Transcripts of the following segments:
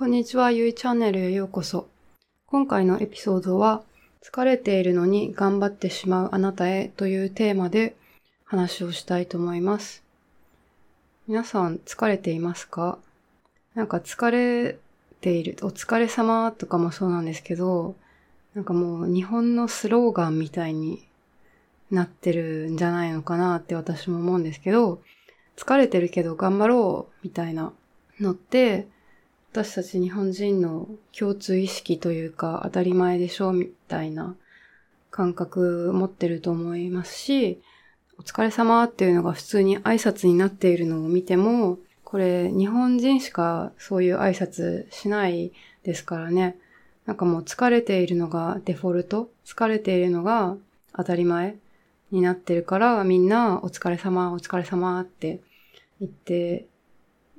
こんにちは、ゆいチャンネルへようこそ。今回のエピソードは、疲れているのに頑張ってしまうあなたへというテーマで話をしたいと思います。皆さん疲れていますか？なんか疲れている、お疲れ様とかもそうなんですけど、なんかもう日本のスローガンみたいになってるんじゃないのかなって私も思うんですけど、疲れてるけど頑張ろうみたいなのって、私たち日本人の共通意識というか当たり前でしょうみたいな感覚持ってると思いますし、お疲れ様っていうのが普通に挨拶になっているのを見ても、これ日本人しかそういう挨拶しないですからね。なんかもう疲れているのがデフォルト、疲れているのが当たり前になってるからみんなお疲れ様、お疲れ様って言って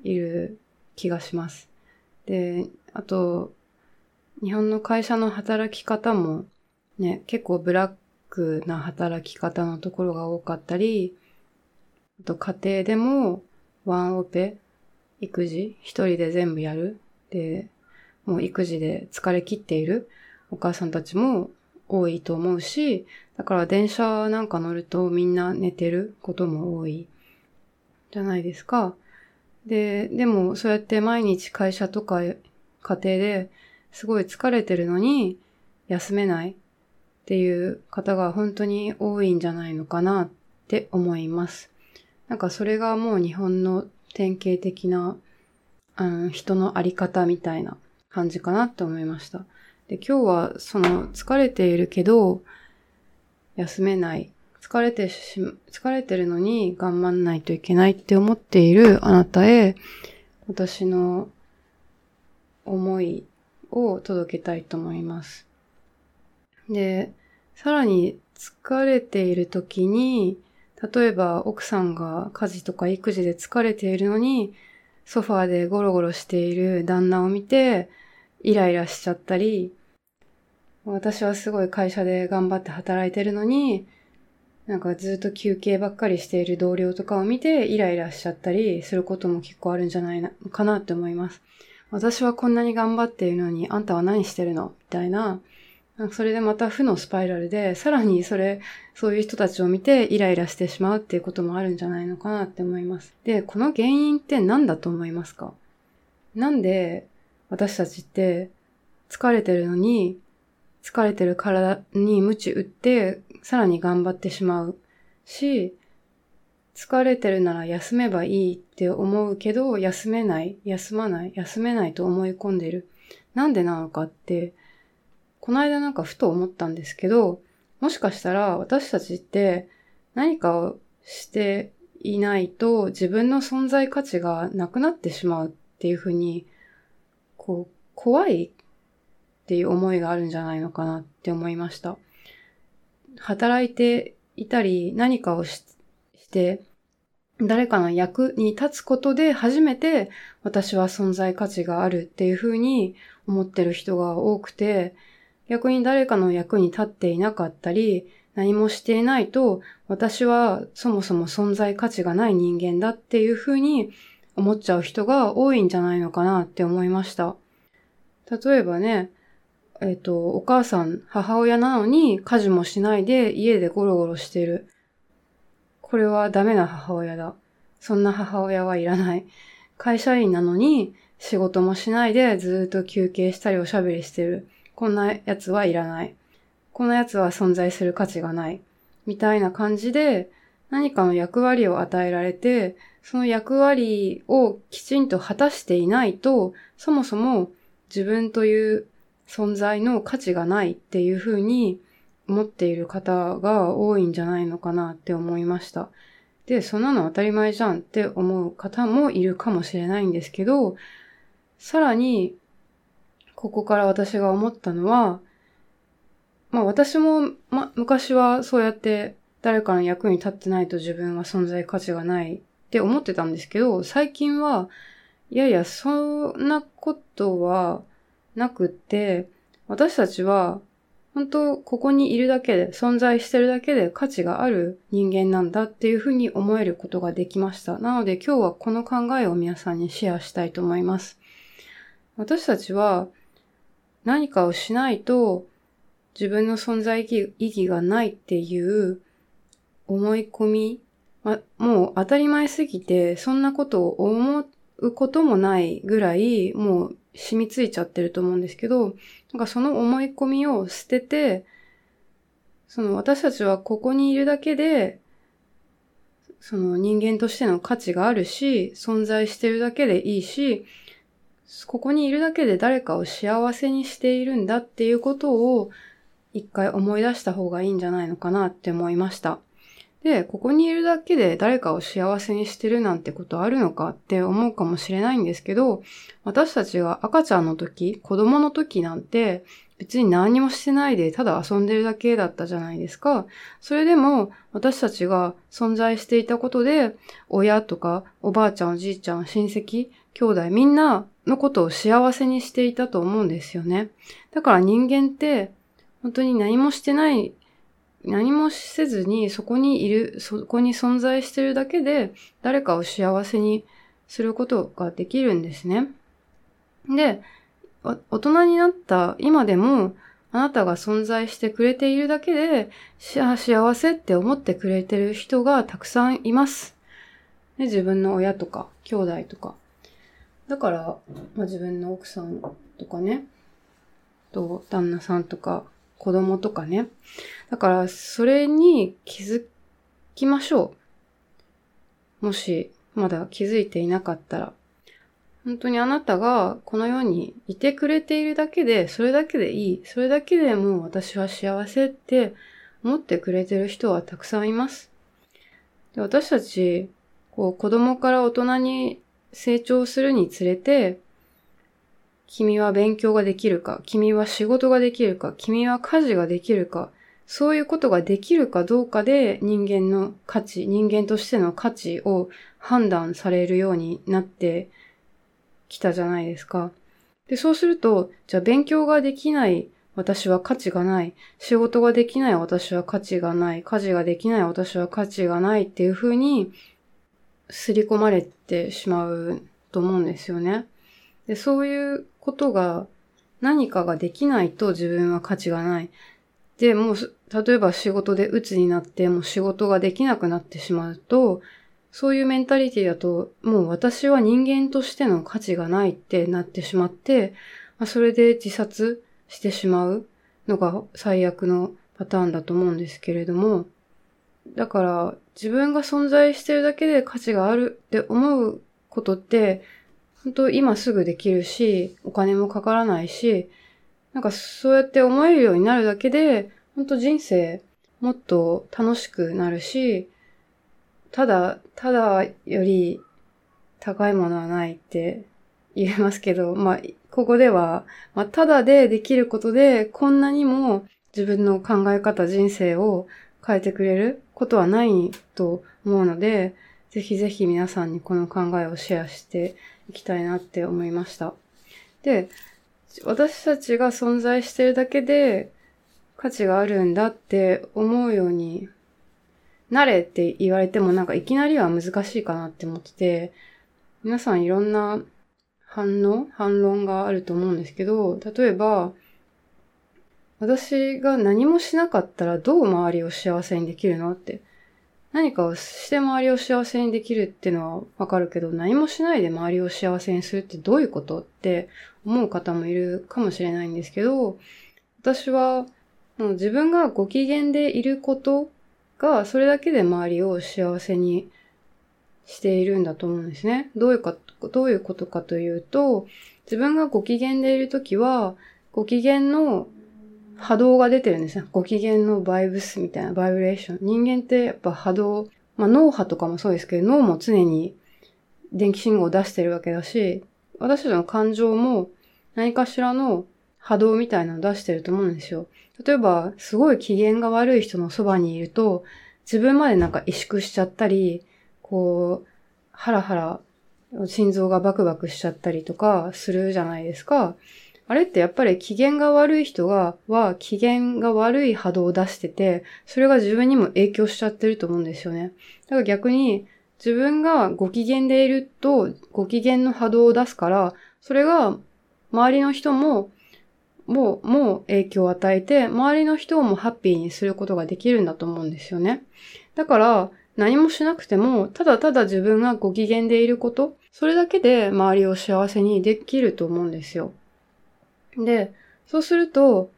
いる気がします。で、あと、日本の会社の働き方もね、結構ブラックな働き方のところが多かったり、あと家庭でもワンオペ、育児、一人で全部やる。で、もう育児で疲れ切っているお母さんたちも多いと思うし、だから電車なんか乗るとみんな寝てることも多いじゃないですか。で、でもそうやって毎日会社とか家庭ですごい疲れてるのに休めないっていう方が本当に多いんじゃないのかなって思います。なんかそれがもう日本の典型的な、うん、人のあり方みたいな感じかなって思いました。で、今日はその疲れているけど休めない疲れてし、疲れてるのに頑張んないといけないって思っているあなたへ、私の思いを届けたいと思います。で、さらに疲れている時に、例えば奥さんが家事とか育児で疲れているのに、ソファーでゴロゴロしている旦那を見て、イライラしちゃったり、私はすごい会社で頑張って働いてるのに、なんかずっと休憩ばっかりしている同僚とかを見てイライラしちゃったりすることも結構あるんじゃないのかなって思います。私はこんなに頑張っているのにあんたは何してるの？みたいな。なんかそれでまた負のスパイラルで、さらにそれ、そういう人たちを見てイライラしてしまうっていうこともあるんじゃないのかなって思います。で、この原因って何だと思いますか？なんで私たちって疲れてるのに疲れてる体に鞭打って、さらに頑張ってしまうし、疲れてるなら休めばいいって思うけど、休めない、休まない、休めないと思い込んでる。なんでなのかって、この間なんかふと思ったんですけど、もしかしたら私たちって何かをしていないと自分の存在価値がなくなってしまうっていうふうに、こう、怖いっていう思いがあるんじゃないのかなって思いました。働いていたり何かをして誰かの役に立つことで初めて私は存在価値があるっていうふうに思ってる人が多くて逆に誰かの役に立っていなかったり何もしていないと私はそもそも存在価値がない人間だっていうふうに思っちゃう人が多いんじゃないのかなって思いました。例えばね、えっ、ー、と、お母さん、母親なのに家事もしないで家でゴロゴロしてる。これはダメな母親だ。そんな母親はいらない。会社員なのに仕事もしないでずっと休憩したりおしゃべりしてる。こんなやつはいらない。こんなやつは存在する価値がない。みたいな感じで何かの役割を与えられて、その役割をきちんと果たしていないと、そもそも自分という存在の価値がないっていうふうに思っている方が多いんじゃないのかなって思いました。で、そんなの当たり前じゃんって思う方もいるかもしれないんですけど、さらに、ここから私が思ったのは、まあ私も、ま、昔はそうやって誰かの役に立ってないと自分は存在価値がないって思ってたんですけど、最近は、いやいや、そんなことはなくって、私たちは本当ここにいるだけで、存在してるだけで価値がある人間なんだっていうふうに思えることができました。なので今日はこの考えを皆さんにシェアしたいと思います。私たちは何かをしないと自分の存在意義がないっていう思い込み、ま、もう当たり前すぎて、そんなことを思っうこともないぐらい、もう染みついちゃってると思うんですけど、なんかその思い込みを捨てて、その私たちはここにいるだけで、その人間としての価値があるし、存在してるだけでいいし、ここにいるだけで誰かを幸せにしているんだっていうことを一回思い出した方がいいんじゃないのかなって思いました。で、ここにいるだけで誰かを幸せにしてるなんてことあるのかって思うかもしれないんですけど、私たちが赤ちゃんの時、子供の時なんて、別に何もしてないでただ遊んでるだけだったじゃないですか。それでも私たちが存在していたことで、親とかおばあちゃんおじいちゃん親戚、兄弟みんなのことを幸せにしていたと思うんですよね。だから人間って本当に何もしてない何もせずにそこにいる、そこに存在してるだけで誰かを幸せにすることができるんですね。で、大人になった今でもあなたが存在してくれているだけで幸せって思ってくれてる人がたくさんいます。で自分の親とか兄弟とか。だから、まあ、自分の奥さんとかね、と旦那さんとか子供とかね。だから、それに気づきましょう。もし、まだ気づいていなかったら。本当にあなたがこの世にいてくれているだけで、それだけでいい。それだけでもう私は幸せって思ってくれてる人はたくさんいます。で私たち、こう子供から大人に成長するにつれて、君は勉強ができるか、君は仕事ができるか、君は家事ができるか、そういうことができるかどうかで人間の価値、人間としての価値を判断されるようになってきたじゃないですか。で、そうすると、じゃあ勉強ができない私は価値がない。仕事ができない私は価値がない。家事ができない私は価値がないっていう風に、刷り込まれてしまうと思うんですよね。で、そういうことが何かができないと自分は価値がない。で、もう、例えば仕事で鬱になって、もう仕事ができなくなってしまうと、そういうメンタリティだと、もう私は人間としての価値がないってなってしまって、まあ、それで自殺してしまうのが最悪のパターンだと思うんですけれども、だから自分が存在してるだけで価値があるって思うことって、本当今すぐできるし、お金もかからないし、なんかそうやって思えるようになるだけで、本当人生もっと楽しくなるし、ただ、ただより高いものはないって言えますけど、まあ、ここでは、まあ、ただでできることで、こんなにも自分の考え方、人生を変えてくれることはないと思うので、ぜひぜひ皆さんにこの考えをシェアしていきたいなって思いました。で、私たちが存在してるだけで価値があるんだって思うようになれって言われてもなんかいきなりは難しいかなって思ってて、皆さんいろんな反応反論があると思うんですけど、例えば、私が何もしなかったらどう周りを幸せにできるのって。何かをして周りを幸せにできるっていうのはわかるけど、何もしないで周りを幸せにするってどういうことって思う方もいるかもしれないんですけど、私はもう自分がご機嫌でいることが、それだけで周りを幸せにしているんだと思うんですね。どういうか、どういうことかというと、自分がご機嫌でいるときは、ご機嫌の波動が出てるんですね。ご機嫌のバイブスみたいなバイブレーション。人間ってやっぱ波動、まあ脳波とかもそうですけど、脳も常に電気信号を出してるわけだし、私たちの感情も何かしらの波動みたいなのを出してると思うんですよ。例えば、すごい機嫌が悪い人のそばにいると、自分までなんか萎縮しちゃったり、こう、ハラハラ、心臓がバクバクしちゃったりとかするじゃないですか。あれってやっぱり機嫌が悪い人が、は機嫌が悪い波動を出してて、それが自分にも影響しちゃってると思うんですよね。だから逆に、自分がご機嫌でいると、ご機嫌の波動を出すから、それが周りの人も、もう、もう影響を与えて、周りの人をもハッピーにすることができるんだと思うんですよね。だから、何もしなくても、ただただ自分がご機嫌でいること、それだけで周りを幸せにできると思うんですよ。で、そうすると、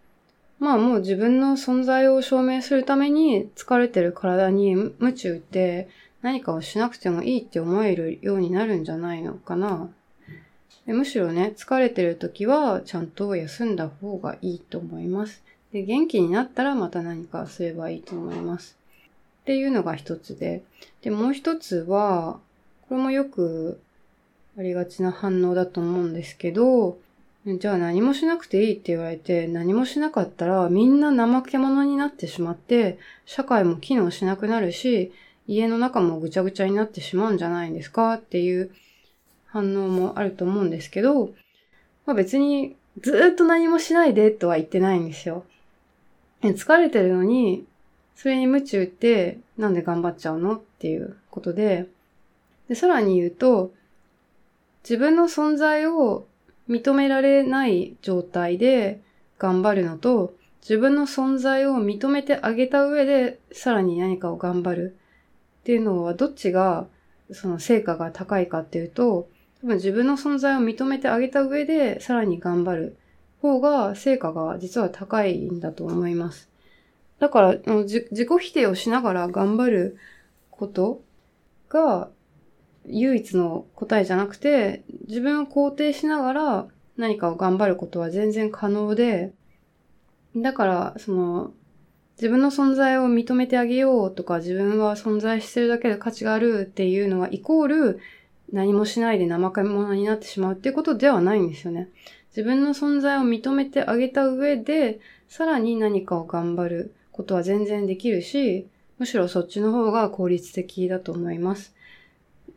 まあもう自分の存在を証明するために疲れてる体に鞭打って何かをしなくてもいいって思えるようになるんじゃないのかな。でむしろね、疲れてる時はちゃんと休んだ方がいいと思います。で、元気になったらまた何かすればいいと思います。っていうのが一つで。で、もう一つは、これもよくありがちな反応だと思うんですけど、じゃあ何もしなくていいって言われて何もしなかったらみんな怠け者になってしまって社会も機能しなくなるし家の中もぐちゃぐちゃになってしまうんじゃないんですかっていう反応もあると思うんですけど、まあ別にずっと何もしないでとは言ってないんですよ。疲れてるのにそれに夢中ってなんで頑張っちゃうのっていうことで、で、さらに言うと、自分の存在を認められない状態で頑張るのと、自分の存在を認めてあげた上で、さらに何かを頑張るっていうのは、どっちが、その成果が高いかっていうと、多分自分の存在を認めてあげた上で、さらに頑張る方が、成果が実は高いんだと思います。だから、自己否定をしながら頑張ることが、唯一の答えじゃなくて、自分を肯定しながら何かを頑張ることは全然可能で、だから、その、自分の存在を認めてあげようとか、自分は存在してるだけで価値があるっていうのは、イコール、何もしないで怠け者になってしまうっていうことではないんですよね。自分の存在を認めてあげた上で、さらに何かを頑張ることは全然できるし、むしろそっちの方が効率的だと思います。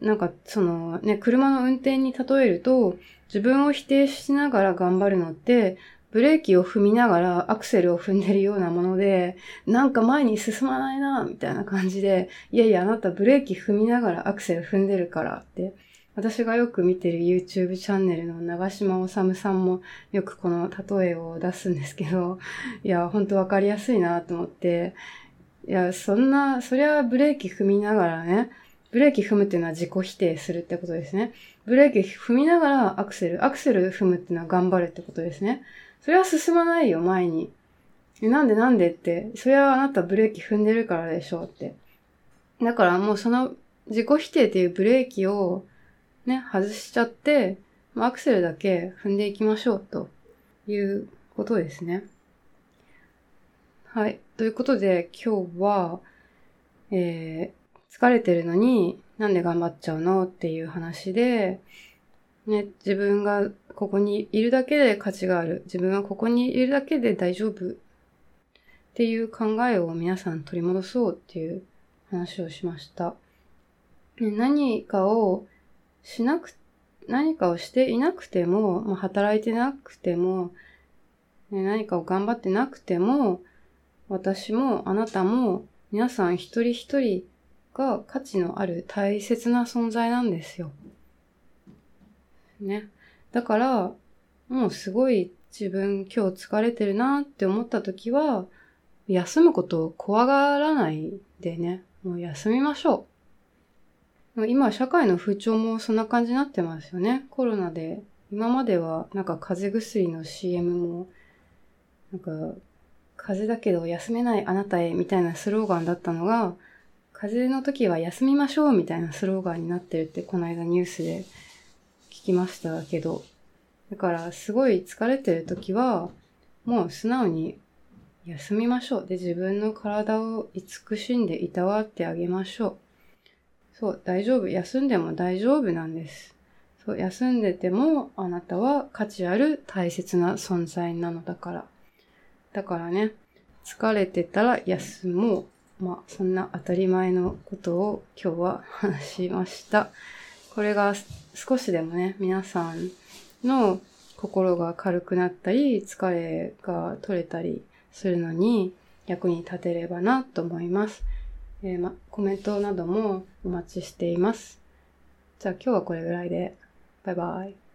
なんか、そのね、車の運転に例えると、自分を否定しながら頑張るのって、ブレーキを踏みながらアクセルを踏んでるようなもので、なんか前に進まないな、みたいな感じで、いやいや、あなたブレーキ踏みながらアクセル踏んでるからって、私がよく見てる YouTube チャンネルの長島治さんもよくこの例えを出すんですけど、いや、ほんとわかりやすいなと思って、いや、そんな、そりゃブレーキ踏みながらね、ブレーキ踏むっていうのは自己否定するってことですね。ブレーキ踏みながらアクセル、アクセル踏むっていうのは頑張るってことですね。それは進まないよ、前に。なんでなんでって、それはあなたブレーキ踏んでるからでしょうって。だからもうその自己否定っていうブレーキをね、外しちゃって、アクセルだけ踏んでいきましょうということですね。はい。ということで今日は、えー、疲れてるのになんで頑張っちゃうのっていう話で、ね、自分がここにいるだけで価値がある。自分はここにいるだけで大丈夫。っていう考えを皆さん取り戻そうっていう話をしました。ね、何かをしなく、何かをしていなくても、まあ、働いてなくても、ね、何かを頑張ってなくても、私もあなたも皆さん一人一人が価値のある大切な存在なんですよ。ね。だから、もうすごい自分今日疲れてるなって思った時は、休むことを怖がらないでね、もう休みましょう。今社会の風潮もそんな感じになってますよね。コロナで。今まではなんか風邪薬の CM も、なんか、風邪だけど休めないあなたへみたいなスローガンだったのが、風邪の時は休みましょうみたいなスローガンになってるってこの間ニュースで聞きましたけど、だからすごい疲れてる時は、もう素直に休みましょう。で、自分の体を慈しんでいたわってあげましょう。そう、大丈夫。休んでも大丈夫なんです。そう、休んでてもあなたは価値ある大切な存在なのだから。だからね、疲れてたら休もう。まあ、そんな当たり前のことを今日は話しました。これが少しでもね、皆さんの心が軽くなったり、疲れが取れたりするのに役に立てればなと思います。えー、ま、コメントなどもお待ちしています。じゃあ今日はこれぐらいで。バイバイ。